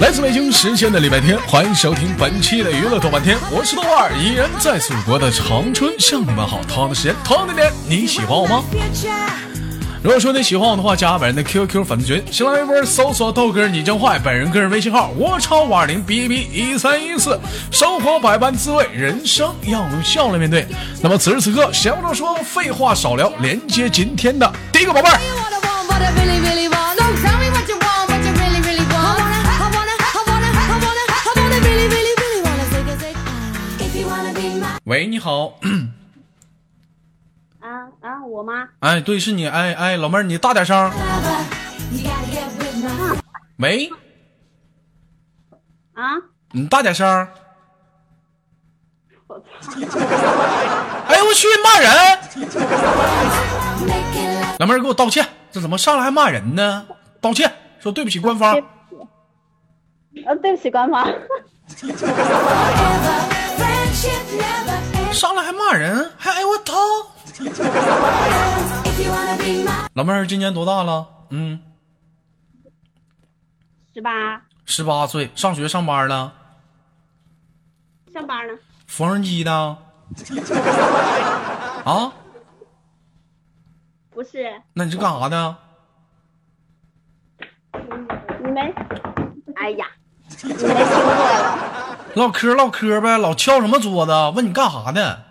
来自北京时间的礼拜天，欢迎收听本期的娱乐豆瓣天，我是豆瓣儿，依然在祖国的长春向你们好。同样的时间，同样的点，你喜欢我吗？如果说你喜欢我的话，加本人的 QQ 粉丝群，新浪微博搜索豆哥你真坏，本人个人微信号我超五二零 B B 一三一四。生活百般滋味，人生要用笑来面对。那么此时此刻，闲话少说，废话少聊，连接今天的第一个宝贝儿。喂，你好，我吗？哎，对，是你，哎哎，老妹儿，你大点声。喂，啊，你大点声。我操！哎呦我去，骂人.老妹儿给我道歉，这怎么上来还骂人呢？道歉，说对不起官方对。不起，呃，对不起，官方。上来还骂人，还哎我操！老妹儿今年多大了？嗯，十八，十八岁，上学上班了，上班呢？缝纫机的。啊？不是，那你是干啥的？你没？哎呀，你没听过了？唠嗑唠嗑呗，老敲什么桌子？问你干啥的？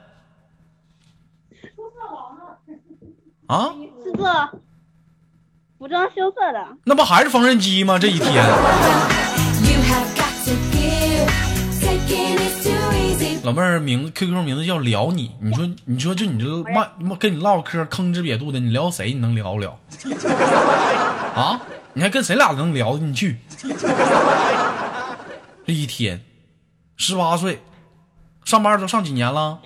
啊？是做服装修色的。那不还是缝纫机吗？这一天.老妹儿名字 QQ 名字叫聊你，你说你说就你这骂骂跟你唠嗑吭哧瘪肚的，你聊谁？你能聊了？啊？你还跟谁俩能聊进去？这一天，十八岁，上班都上几年了？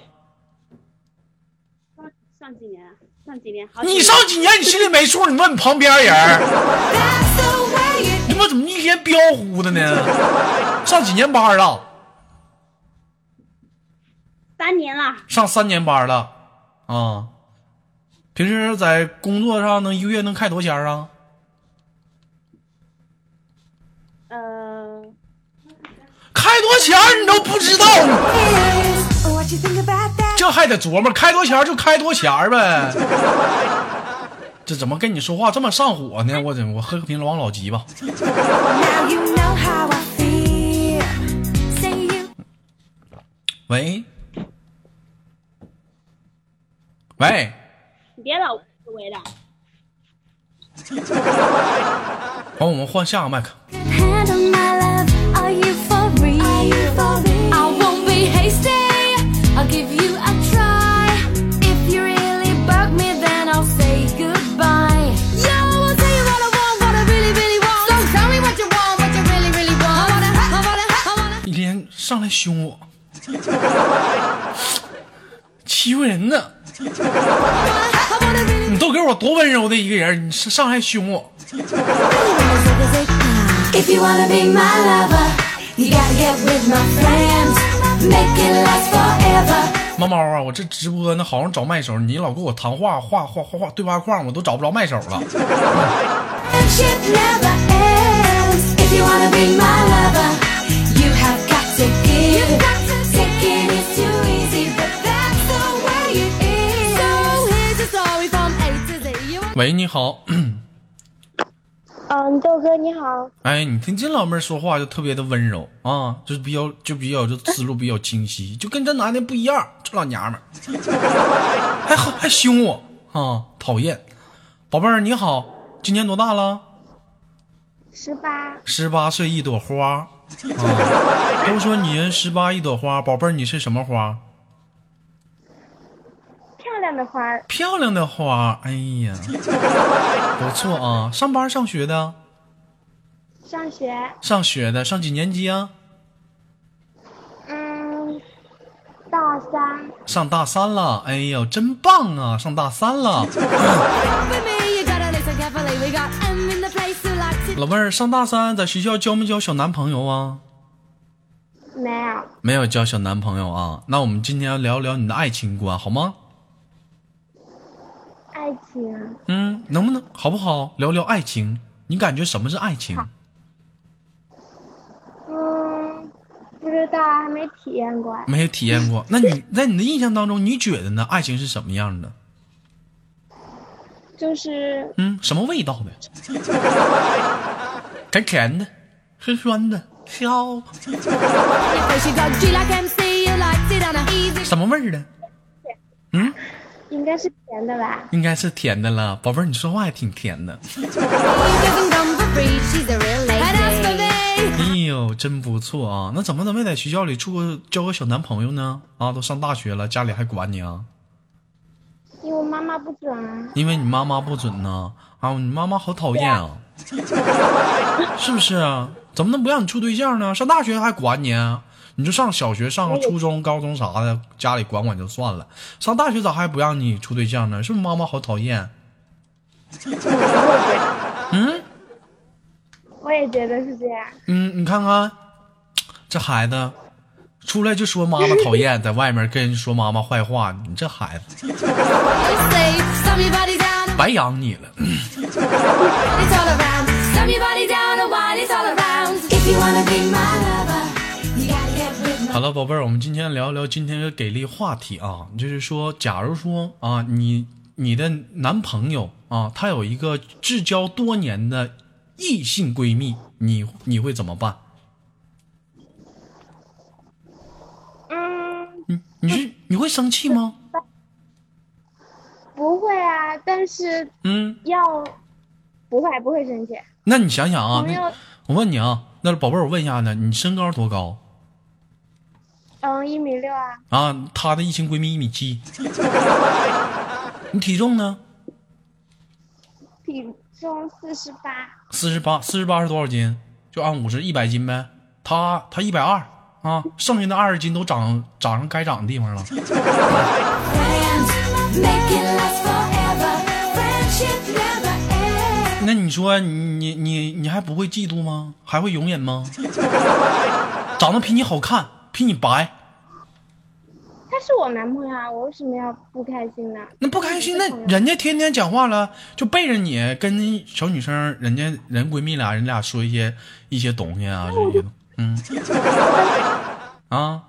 上上几年？上几年？好你上几年？你心里没数？你问你旁边人你们怎么一天彪呼的呢？上几年班了？三年了，上三年班了啊？平时在工作上能一个月能开多少钱啊？呃，开多少钱你都不知道 that? 这还得琢磨开多少钱就开多少钱呗。这怎么跟你说话这么上火呢？我怎我喝个瓶王老吉吧。喂，喂，你别老围的。好，我们换下个麦克。你连上来凶我，欺负人呢？你都给我多温柔的一个人，你上来凶我。Make it last forever. 猫猫啊，我这直播呢，好像找麦手，你老给我谈话画画画画对话框，我都找不着麦手了。Friendship never ends. If you wanna be my lover, you have got to give. Taking is too easy, but that's the way it is. So here's a story from A to Z. You 喂，你好，嗯，豆哥你好。哎，你听这老妹儿说话就特别的温柔啊，就是比较就比较就思路比较清晰，就跟这男的不一样，这老娘们儿 还还凶我啊，讨厌。宝贝儿你好，今年多大了？十八，十八岁一朵花啊，都说女人十八一朵花，宝贝儿你是什么花？漂亮的花，漂亮的花，哎呀，不错啊！上班上学的，上学，上学的，上几年级啊？嗯，大三，上大三了，哎呦，真棒啊！上大三了. 老妹儿上大三，在学校交没交小男朋友啊？没有，没有交小男朋友啊？那我们今天要聊聊你的爱情观，好吗？情啊。嗯，能不能好不好聊聊爱情？你感觉什么是爱情？嗯，不知道，还没体验过。没有体验过。那你在你的印象当中，你觉得呢？爱情是什么样的？就是嗯，什么味道的？甜甜的，酸酸的，笑，She got G like MC, you like sit on a easy. 什么味儿的？嗯，应该是甜的吧？应该是甜的了。宝贝儿，你说话也挺甜的。哎呦，真不错啊！那怎么都没在学校里处个交个小男朋友呢？啊，都上大学了，家里还管你啊？因为我妈妈不准啊。因为你妈妈不准呢。啊，你妈妈好讨厌啊，是不是啊？怎么能不让你处对象呢？上大学还管你啊？你就上小学、上个初中、高中啥的，家里管管就算了。上大学咋还不让你处对象呢？是不是妈妈好讨厌？嗯我也觉得是这样。嗯，你看看这孩子，出来就说妈妈讨厌，在外面跟人说妈妈坏话，你这孩子 白养你了。了，宝贝儿，我们今天聊一聊今天的给力话题啊，就是说，假如说啊，你你的男朋友啊，他有一个至交多年的异性闺蜜，你你会怎么办？嗯，你你是你会生气吗？不会啊，但是嗯，要不会不会生气。那你想想啊，我问你啊，那宝贝儿，我问一下呢，你身高多高嗯，一米六啊，啊？她的异性闺蜜一米七，你体重呢？体重四十八。四十八，四十八是多少斤？就按五十，一百斤呗。她她一百二啊，剩下的二十斤都长长上该长的地方了。那你说你你你你还不会嫉妒吗？还会容忍吗？长得比你好看，比你白，他是我男朋友啊，我为什么要不开心呢？那不开心？那人家天天讲话了，就背着你跟那小女生，人家人闺蜜俩人俩说一些一些东西啊，这些嗯 啊。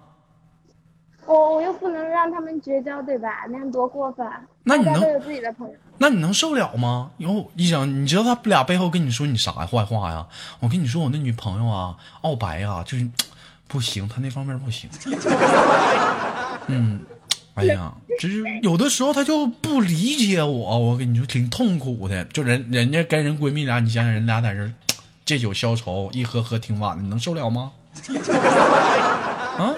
我我又不能让他们绝交，对吧？那样多过分。那你能有自己的朋友。那你能受了吗？以后一整，你知道他俩背后跟你说你啥坏话呀？我跟你说，我那女朋友啊，傲白啊，就是不行，他那方面不行。嗯，哎呀，就是有的时候他就不理解我，我跟你说挺痛苦的。就人人家跟人闺蜜俩，你想想人俩在这借酒消愁，一喝喝挺晚的，你能受了吗？啊？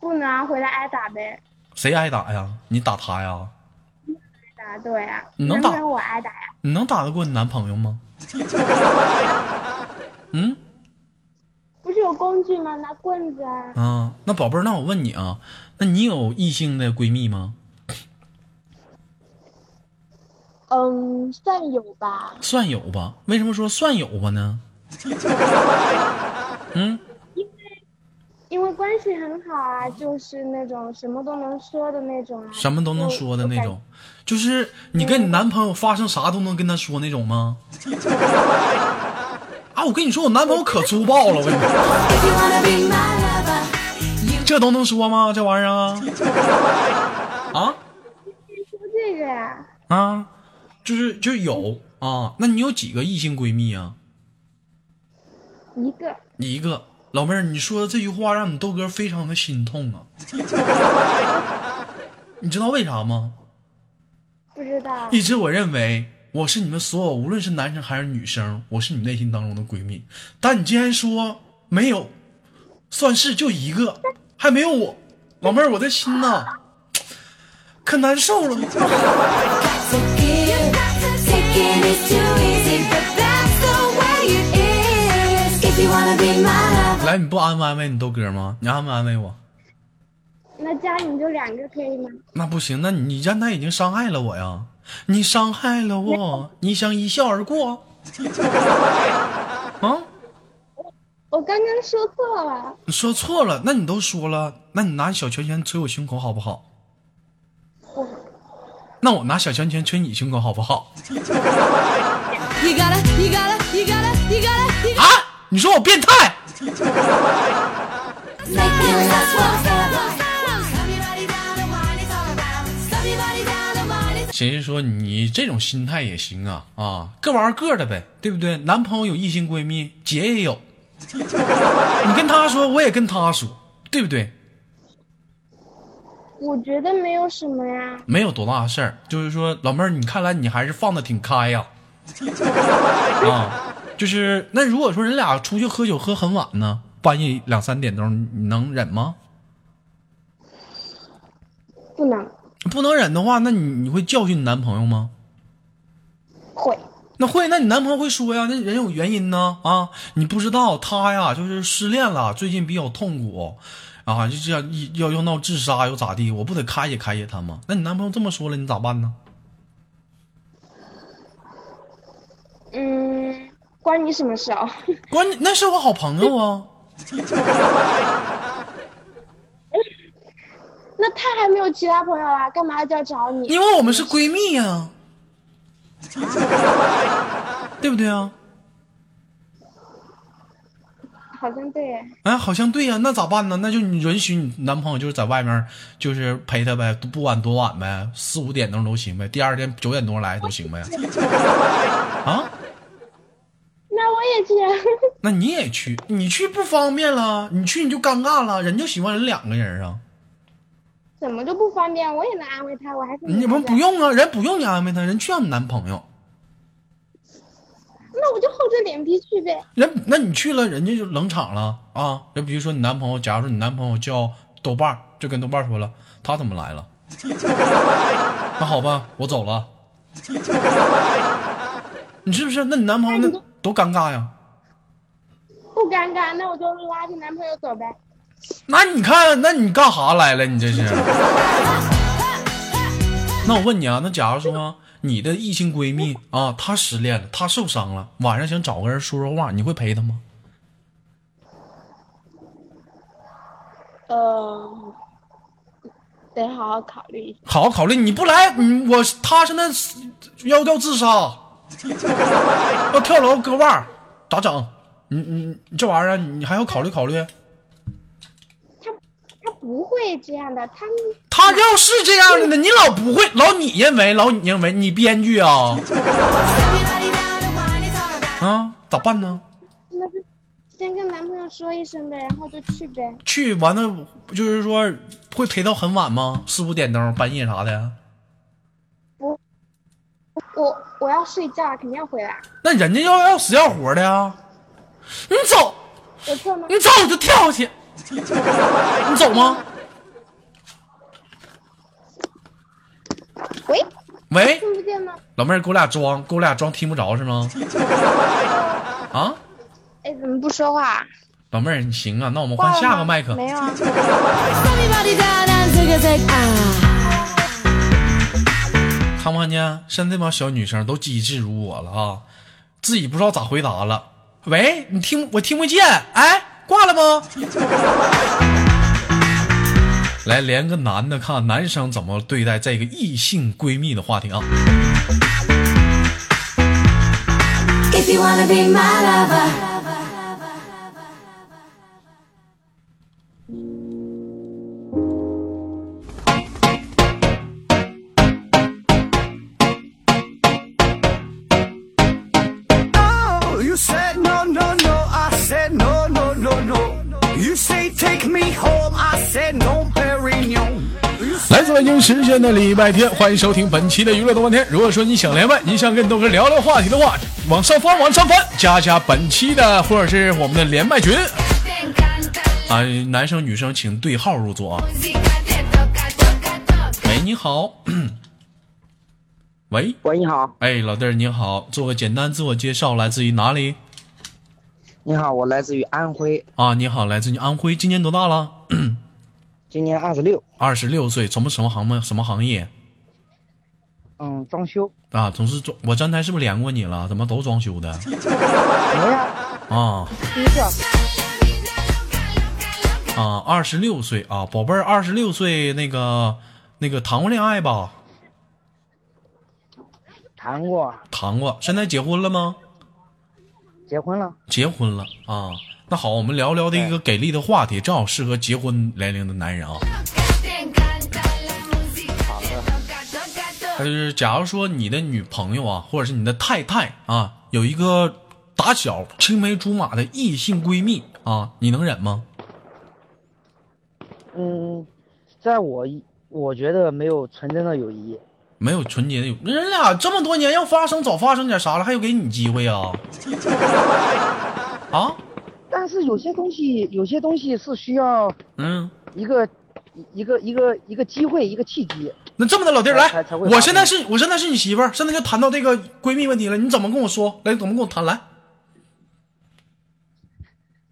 不能啊回来挨打呗。谁挨打呀？你打他呀？打对啊，你能打我挨打呀？你能打得过你男朋友吗？嗯？有工具吗？拿棍子啊。啊，那宝贝儿，那我问你啊，那你有异性的闺蜜吗？嗯，算有吧。算有吧？为什么说算有吧呢？嗯，因为因为关系很好啊，就是那种什么都能说的那种啊。什么都能说的那种，就是你跟你男朋友发生啥都能跟他说那种吗？啊，我跟你说，我男朋友可粗暴了，我跟你说这都能说吗？这玩意儿啊？啊说这个呀、啊，就是就有啊。那你有几个异性闺蜜啊？一个一个。老妹儿，你说的这句话让你豆哥非常的心痛啊！你知道为啥吗？不知道。一直我认为我是你们所有，无论是男生还是女生，我是你内心当中的闺蜜。但你竟然说没有，算是就一个，还没有我，老妹儿，我的心呐，可难受了。got to give. Taking is too easy, but that's the way it is. If you wanna be my lover. 来，你不安慰安慰你豆哥吗？你安慰安慰我？那家你就两个可以吗？那不行，那你让他已经伤害了我呀！你伤害了我，你想一笑而过？啊，我刚刚说错了，你说错了，那你都说了，那你拿小拳拳捶我胸口好不好？我那我拿小拳拳捶你胸口好不好啊？你说我变态？思说你这种心态也行啊啊，各玩各的呗，对不对？男朋友有异性闺蜜，姐也有，你跟他说，我也跟他说，对不对？我觉得没有什么呀。没有多大事儿，就是说老妹儿，你看来你还是放的挺开呀，啊，就是那如果说人俩出去喝酒喝很晚呢，半夜两三点钟，你能忍吗？不能，不能忍的话，那你你会教训你男朋友吗？会。那会，那你男朋友会说呀？那人有原因呢啊！你不知道他呀，就是失恋了，最近比较痛苦，啊，就这样要要闹自杀又咋地？我不得开解开解他吗？那你男朋友这么说了，你咋办呢？嗯，关你什么事啊？关你那是我好朋友啊，那 他还没有其他朋友啊，干嘛就要找你？因为我们是闺蜜呀、对不对啊？好像对。哎，好像对呀、那咋办呢？那就你允许你男朋友就是在外面，就是陪他呗，不管多晚呗，四五点钟都行呗，第二天九点多来都行呗。啊？那我也去。那你也去，你去不方便了，你去你就尴尬了，人就喜欢人两个人啊。怎么就不方便？我也能安慰他，我还是你们不。用啊，人不用你安慰他，人去要你男朋友，那我就厚着脸皮去呗。人那你去了，人家就冷场了啊。就比如说你男朋友，假如说你男朋友叫豆瓣，就跟豆瓣说了，他怎么来了？那好吧，我走了。你是不是？那你男朋友那多尴尬呀？不尴尬，那我就拉着男朋友走呗。那你看，那你干啥来了？你这是？那我问你啊，那假如说你的异性闺蜜啊，她失恋了，她受伤了，晚上想找个人说说话，你会陪她吗？呃，得好好考虑一下。好好考虑，你不来，你我她现在要要自杀，要跳楼割腕，咋整？你你你这玩意儿，你还要考虑考虑。不会这样的，他他要是这样的呢，你老不会，老你认为，老你认为你编剧啊. 啊？咋办呢？那就先跟男朋友说一声呗，然后就去呗。去完了，就是说会陪到很晚吗？四五点钟、半夜啥的？我我要睡觉，肯定要回来。那人家要要死要活的呀！你走，我错吗？你走我就跳下去，你走吗？喂，喂，听不见吗？老妹儿，给我俩装，给我俩装听不着是吗？啊，哎，怎么不说话？老妹儿，你行啊，那我们换下个麦克。没有啊。Ah. 看没看见？现在这帮小女生都机智如我了啊，自己不知道咋回答了。喂，你听我听不见，哎，挂了吗？来连个男的，看男生怎么对待这个异性闺蜜的话题啊。If you wanna be my lover. 时间的礼拜天，欢迎收听本期的娱乐多半天。如果说你想连麦，你想跟豆哥聊聊话题的话，往上翻，往上翻，加加本期的或者是我们的连麦群啊，男生女生请对号入座啊。喂，你好。喂，喂，你好，哎，老弟儿你好，做个简单自我介绍，来自于哪里？你好，我来自于安徽，啊，你好，来自于安徽，今年多大了？今年二十六，二十六岁，从事什么行吗？什么行业？嗯，装修，啊，从事装，我刚才是不是连过你了？怎么都装修的？没呀，啊第一个，啊，二十六岁啊，宝贝儿，二十六岁，那个那个谈过恋爱吧？谈过，谈过，现在结婚了吗？结婚了。结婚了啊。那好，我们聊聊的一个给力的话题，正好适合结婚年龄的男人啊。就是假如说你的女朋友啊，或者是你的太太啊，有一个打小青梅竹马的异性闺蜜啊，你能忍吗？嗯，在我我觉得没有纯真的友谊。没有纯洁的友，人俩这么多年要发生早发生点啥了，还有给你机会啊？啊？但是有些东西，有些东西是需要嗯，一个一个一个一个机会，一个契机。那这么的，老弟儿来我现在是我现在是你媳妇儿，现在就谈到这个闺蜜问题了，你怎么跟我说？来，怎么跟我谈？来，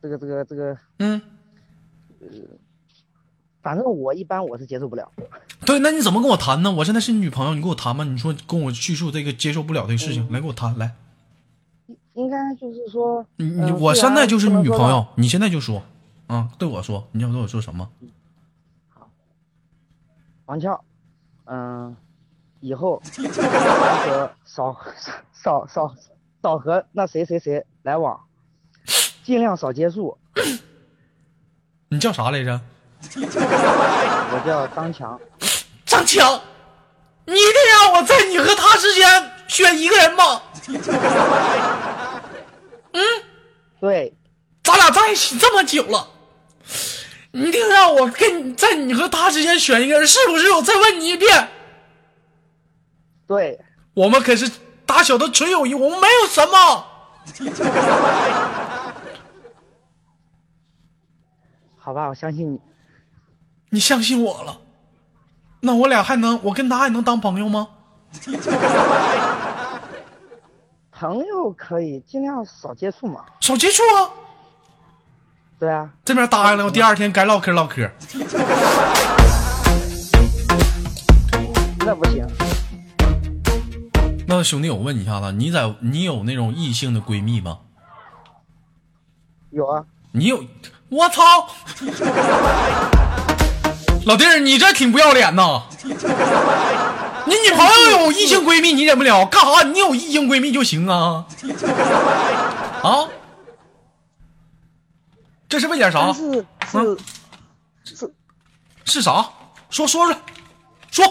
这个这个这个，嗯，反正我一般我是接受不了。对，那你怎么跟我谈呢？我现在是你女朋友，你跟我谈吧。你说跟我叙述这个接受不了这个事情，来跟我谈。来，应该就是说，你你嗯我现在就是你女朋。友，你现在就说，啊，对我说，你想对我说什么？王俏，嗯，以后少 和少少少少和那谁谁谁来往，尽量少接触。你叫啥来着？我叫张强，张强，你一定让我在你和他之间选一个人吗？对，咱俩在一起这么久了，你一定让我跟你在你和他之间选一个人，是不是？我再问你一遍，对，我们可是打小的纯友谊，我们没有什么。好吧，我相信你。你相信我了，那我俩还能，我跟他还能当朋友吗？朋友可以尽量少接触嘛。少接触啊！对啊，这边答应了，我第二天该唠嗑唠嗑。那不行。那兄弟，我问你一下子，你在你有那种异性的闺蜜吗？有啊，你有？我操！老弟儿，你这挺不要脸呐！你女朋友有异性闺蜜，你忍不了，干啥？你有异性闺蜜就行啊？啊？这是为点啥但？是是是是啥？说说说，说。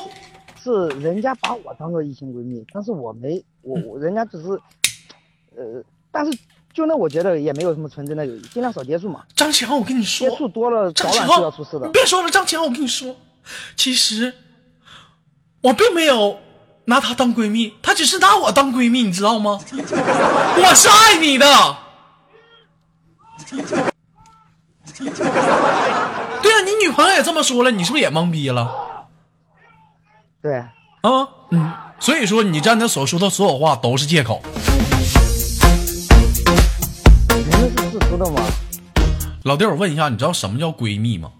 是人家把我当做异性闺蜜，但是我没我我人家只是，呃，但是就那我觉得也没有什么纯真的友谊，尽量少接触嘛，张强，我跟你说，接触多了早晚是要出事的你。别说了，张强，我跟你说，其实我并没有拿她当闺蜜，她只是拿我当闺蜜，你知道吗？我是爱你的。对啊，你女朋友也这么说了，你是不是也懵逼了？对，啊，嗯，所以说你站那所说的所有话都是借口。人家是自私的吗。老弟，我问一下，你知道什么叫闺蜜吗？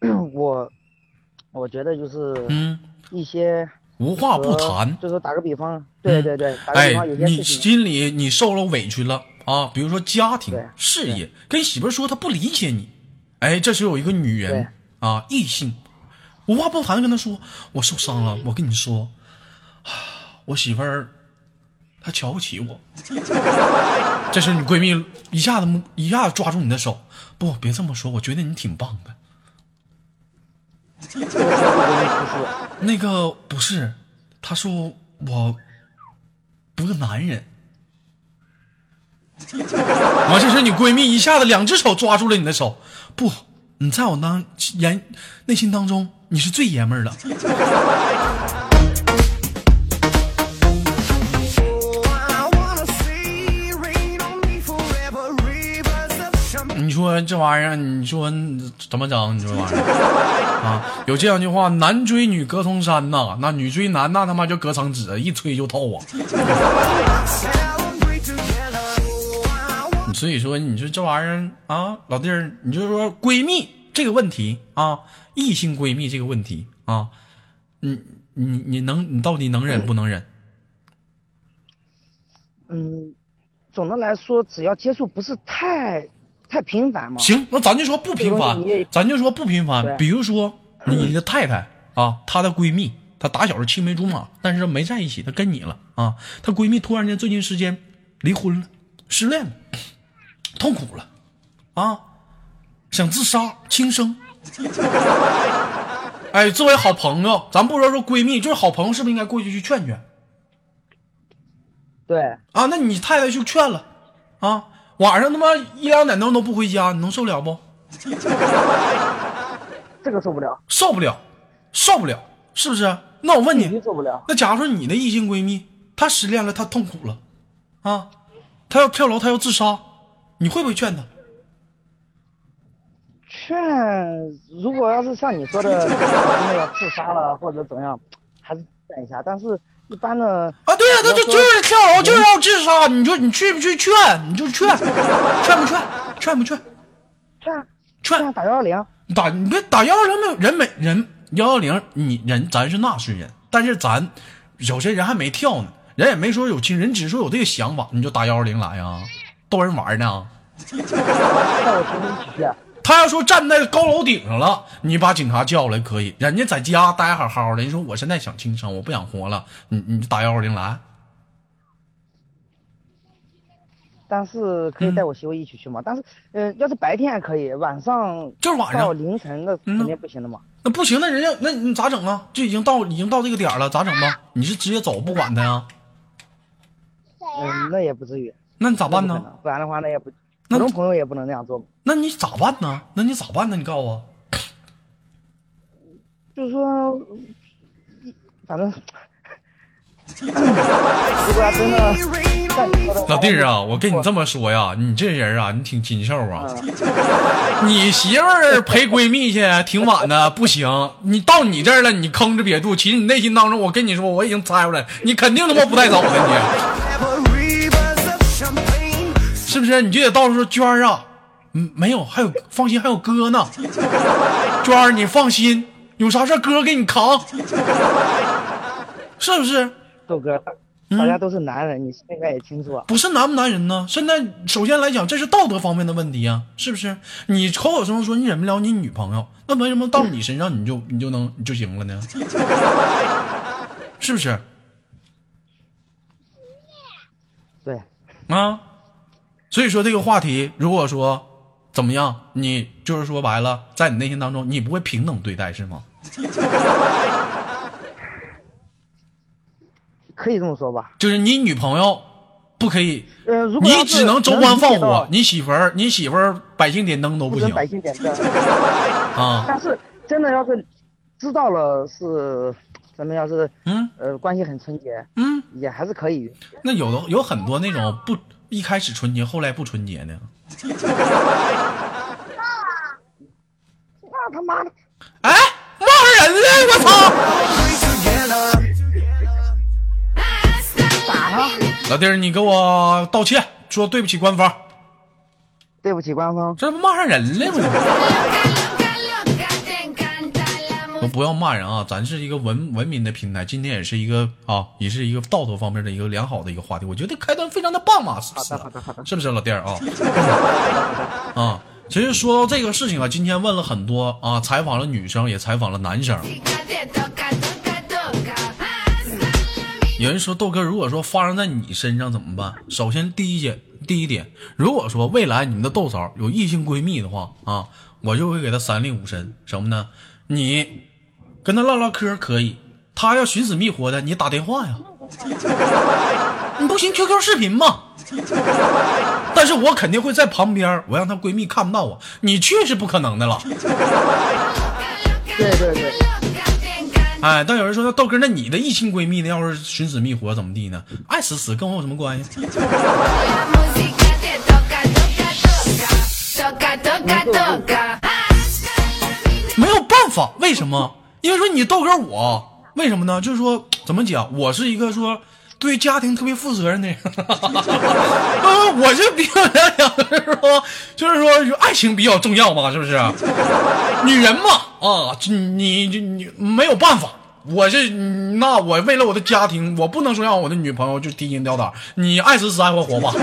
我我觉得就是嗯，一些无话不谈。就是打个比方，对对对，打个哎比方，有些你事情，心里你受了委屈了啊，比如说家庭、事业，跟媳妇儿说她不理解你，哎，这时候有一个女人啊，异性，无话不谈地跟她说，我受伤了，我跟你说，啊我媳妇儿她瞧不起我。这时你闺蜜一下子一下子抓住你的手，不，别这么说，我觉得你挺棒的。这个时候就容易出事。那个不是，他说我不是男人。完，这时你闺蜜一下子两只手抓住了你的手，不，你在我当言内心当中你是最爷们儿的。说这玩意儿，你说怎么整？你说玩意儿啊？有这样一句话：男追女隔层山呐，那女追男那他妈就隔层纸，一吹就透啊。所以说，你说这玩意儿啊，老弟儿，你就说闺蜜这个问题啊，异性闺蜜这个问题啊，你你你能你到底能忍不能忍？嗯，总的来说，只要接触不是太太频繁吗。行，那咱就说不频繁咱就说不频繁。比如说你 的太太啊，她的闺蜜她打小是青梅竹马，但是没在一起，她跟你了啊。她闺蜜突然间最近时间离婚了，失恋了，痛苦了啊，想自杀轻生。哎，作为好朋友，咱不说说闺蜜，就是好朋友，是不是应该过去去劝劝对，啊？那你太太就劝了啊，晚上他妈一两点钟都不回家，你能受了不？这个受不了，受不了，受不了，是不是？那我问你，受不了。那假如说你的异性闺蜜她失恋了，她痛苦了，啊，她要跳楼，她要自杀，你会不会劝她？劝，如果要是像你说的，真的要自杀了或者怎样，还是劝一下。但是一般的，啊，对呀、他就就是跳楼，就是要自杀，你说你去不去劝？你就劝，劝不劝？劝不劝？劝劝劝打幺幺零，打你别打幺幺零没有人没人幺幺零，你人咱是纳税人，但是咱有些人还没跳呢，人也没说有亲人，只是说有这个想法，你就打幺幺零来啊，逗人玩呢。他要说站在高楼顶上了，你把警察叫来可以，人家在家待好好的，人说我现在想轻生，我不想活了，你你就打幺二零来。但是可以带我媳妇一起去吗？但是，呃，要是白天可以，晚上就是晚上到凌晨那嗯肯定不行的嘛。那不行，那人家那你咋整啊？就已经到已经到这个点了，咋整吧？你是直接走不管他呀？嗯，那也不至于。那你咋办呢？不然的话，那也不，那普通朋友也不能那样做嘛。那你咋办呢？那你咋办呢？你告诉我。就是说，反正 老弟儿啊，我跟你这么说呀，你这人啊，你挺禽兽啊！嗯你媳妇儿陪闺蜜去挺晚的，不行，你到你这儿了，你吭哧瘪肚，其实你内心当中，我跟你说，我已经猜出来了，你肯定他妈不带走的，Ever 是不是？你就得到时候娟儿啊，嗯，没有，还有放心，还有哥呢，娟儿你放心，有啥事儿哥给你扛，是不是？豆哥，嗯大家都是男人，你应该也清楚啊。不是男不男人呢？现在首先来讲，这是道德方面的问题啊、是不是？你口口声声说你忍不了你女朋友，那为什么到你身上你就你就能你就行了呢？是不是对，啊？所以说这个话题，如果说怎么样，你就是说白了，在你内心当中，你不会平等对待是吗？可以这么说吧。就是你女朋友不可以，呃，如果你只能州官放火，你媳妇儿你媳妇儿百姓点灯都不行不百姓点灯，啊。但是真的要是知道了是咱们要是嗯呃关系很纯洁，嗯。也还是可以。那有的有很多那种不一开始纯洁，后来不纯洁呢。那他妈的，哎，骂人了！我操.打他！老弟儿，你给我道歉，说对不起官方，对不起，官方。这不骂上人了吗？不要骂人啊！咱是一个文文明的平台，今天也是一个啊，也是一个道德方面的一个良好的一个话题。我觉得开端非常的棒嘛，是不是是不是老弟儿啊？啊，其实说到这个事情啊，今天问了很多啊，采访了女生，也采访了男生。有人说豆哥，如果说发生在你身上怎么办？首先第一点，第一点，如果说未来你们的豆嫂有异性闺蜜的话啊，我就会给她三令五申，什么呢？你跟她唠唠嗑可以，她要寻死觅活的，你打电话呀。你不行，QQ 视频嘛。但是我肯定会在旁边，我让她闺蜜看不到我，你去是不可能的了。对对对哎，但有人说，那豆哥，那你的异性闺蜜呢？要是寻死觅活怎么地呢？爱死死，跟我有什么关系？为什么？因为说你豆哥我，为什么呢？就是说怎么讲，我是一个说对家庭特别负责任的人，呃，我是比较来讲是说，就是说爱情比较重要嘛，是不是？女人嘛，啊，你你你没有办法。我是那我为了我的家庭，我不能说让我的女朋友就提心吊胆，你爱死死爱活活吧。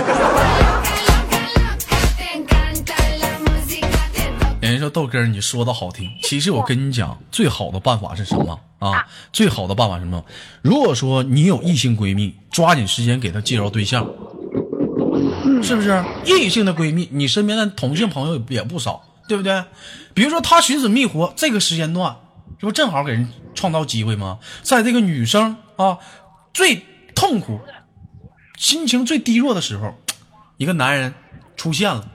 豆哥，你说的好听，其实我跟你讲，最好的办法是什么啊？最好的办法是什么？如果说你有异性闺蜜，抓紧时间给她介绍对象，是不是？异性的闺蜜，你身边的同性朋友也不少，对不对？比如说她寻死觅活，这个时间段，这不正好给人创造机会吗？在这个女生啊最痛苦、心情最低落的时候，一个男人出现了，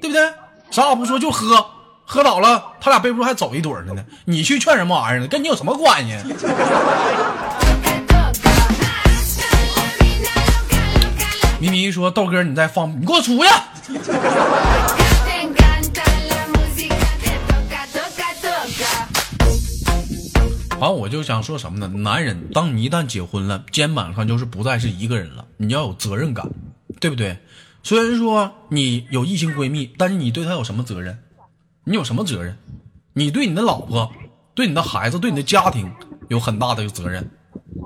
对不对？啥也不说就喝，喝倒了，他俩背不住还走一堆儿了呢。你去劝什么玩意儿呢？跟你有什么关系？咪咪说：“豆哥，你在放，你给我出去！”完，我就想说什么呢？男人，当你一旦结婚了，肩膀上就是不再是一个人了，你要有责任感，对不对？虽然说你有异性闺蜜，但是你对她有什么责任？你有什么责任？你对你的老婆、对你的孩子、对你的家庭有很大的责任。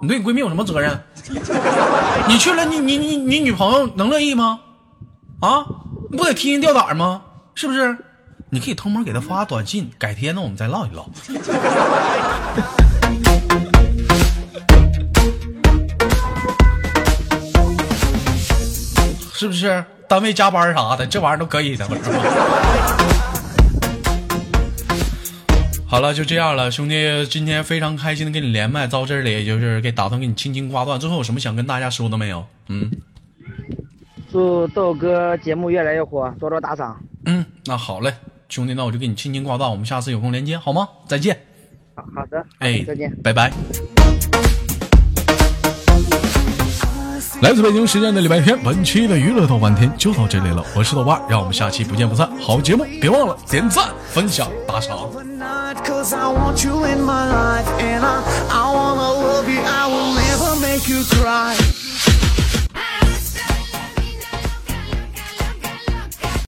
你对你闺蜜有什么责任？你去了，你你你你女朋友能乐意吗？啊，你不得提心吊胆吗？是不是？你可以偷摸给她发短信，改天呢我们再唠一唠。是不是？单位加班啥的，这玩意儿都可以的，不是吗？好了，就这样了，兄弟，今天非常开心的跟你连麦，到这里就是给打算给你轻轻挂断。最后有什么想跟大家说的没有？嗯祝豆哥节目越来越火，多多打赏。嗯，那好嘞，兄弟，那我就给你轻轻挂断，我们下次有空连接好吗？再见，好好的，哎，再见。拜拜。来自北京时间的礼拜天，本期的娱乐豆瓣天就到这里了。我是豆瓣，让我们下期不见不散。好节目，别忘了点赞、分享、打赏。